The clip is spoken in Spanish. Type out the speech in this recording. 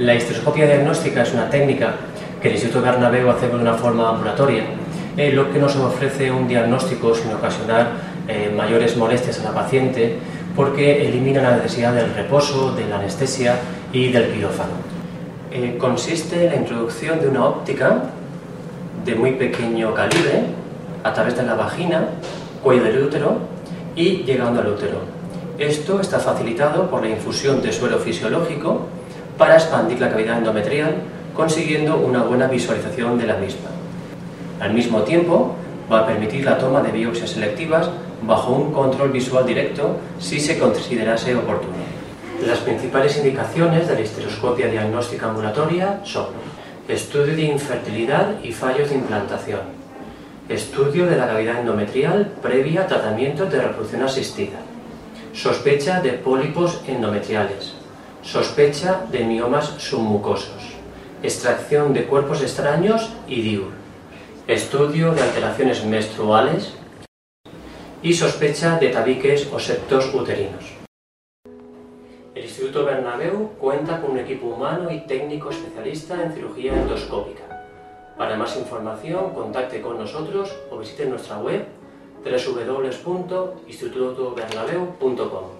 La histeroscopia diagnóstica es una técnica que el Instituto Bernabéu hace de una forma ambulatoria, eh, lo que nos ofrece un diagnóstico sin ocasionar eh, mayores molestias a la paciente porque elimina la necesidad del reposo, de la anestesia y del quirófano. Eh, consiste en la introducción de una óptica de muy pequeño calibre a través de la vagina, cuello del útero y llegando al útero. Esto está facilitado por la infusión de suero fisiológico para expandir la cavidad endometrial, consiguiendo una buena visualización de la misma. Al mismo tiempo, va a permitir la toma de biopsias selectivas bajo un control visual directo si se considerase oportuno. Las principales indicaciones de la histeroscopia diagnóstica ambulatoria son estudio de infertilidad y fallos de implantación, estudio de la cavidad endometrial previa a tratamiento de reproducción asistida, sospecha de pólipos endometriales, sospecha de miomas submucosos, extracción de cuerpos extraños y DIUR, estudio de alteraciones menstruales y sospecha de tabiques o septos uterinos. El Instituto Bernabéu cuenta con un equipo humano y técnico especialista en cirugía endoscópica. Para más información, contacte con nosotros o visite nuestra web www.institutotobernabeu.com.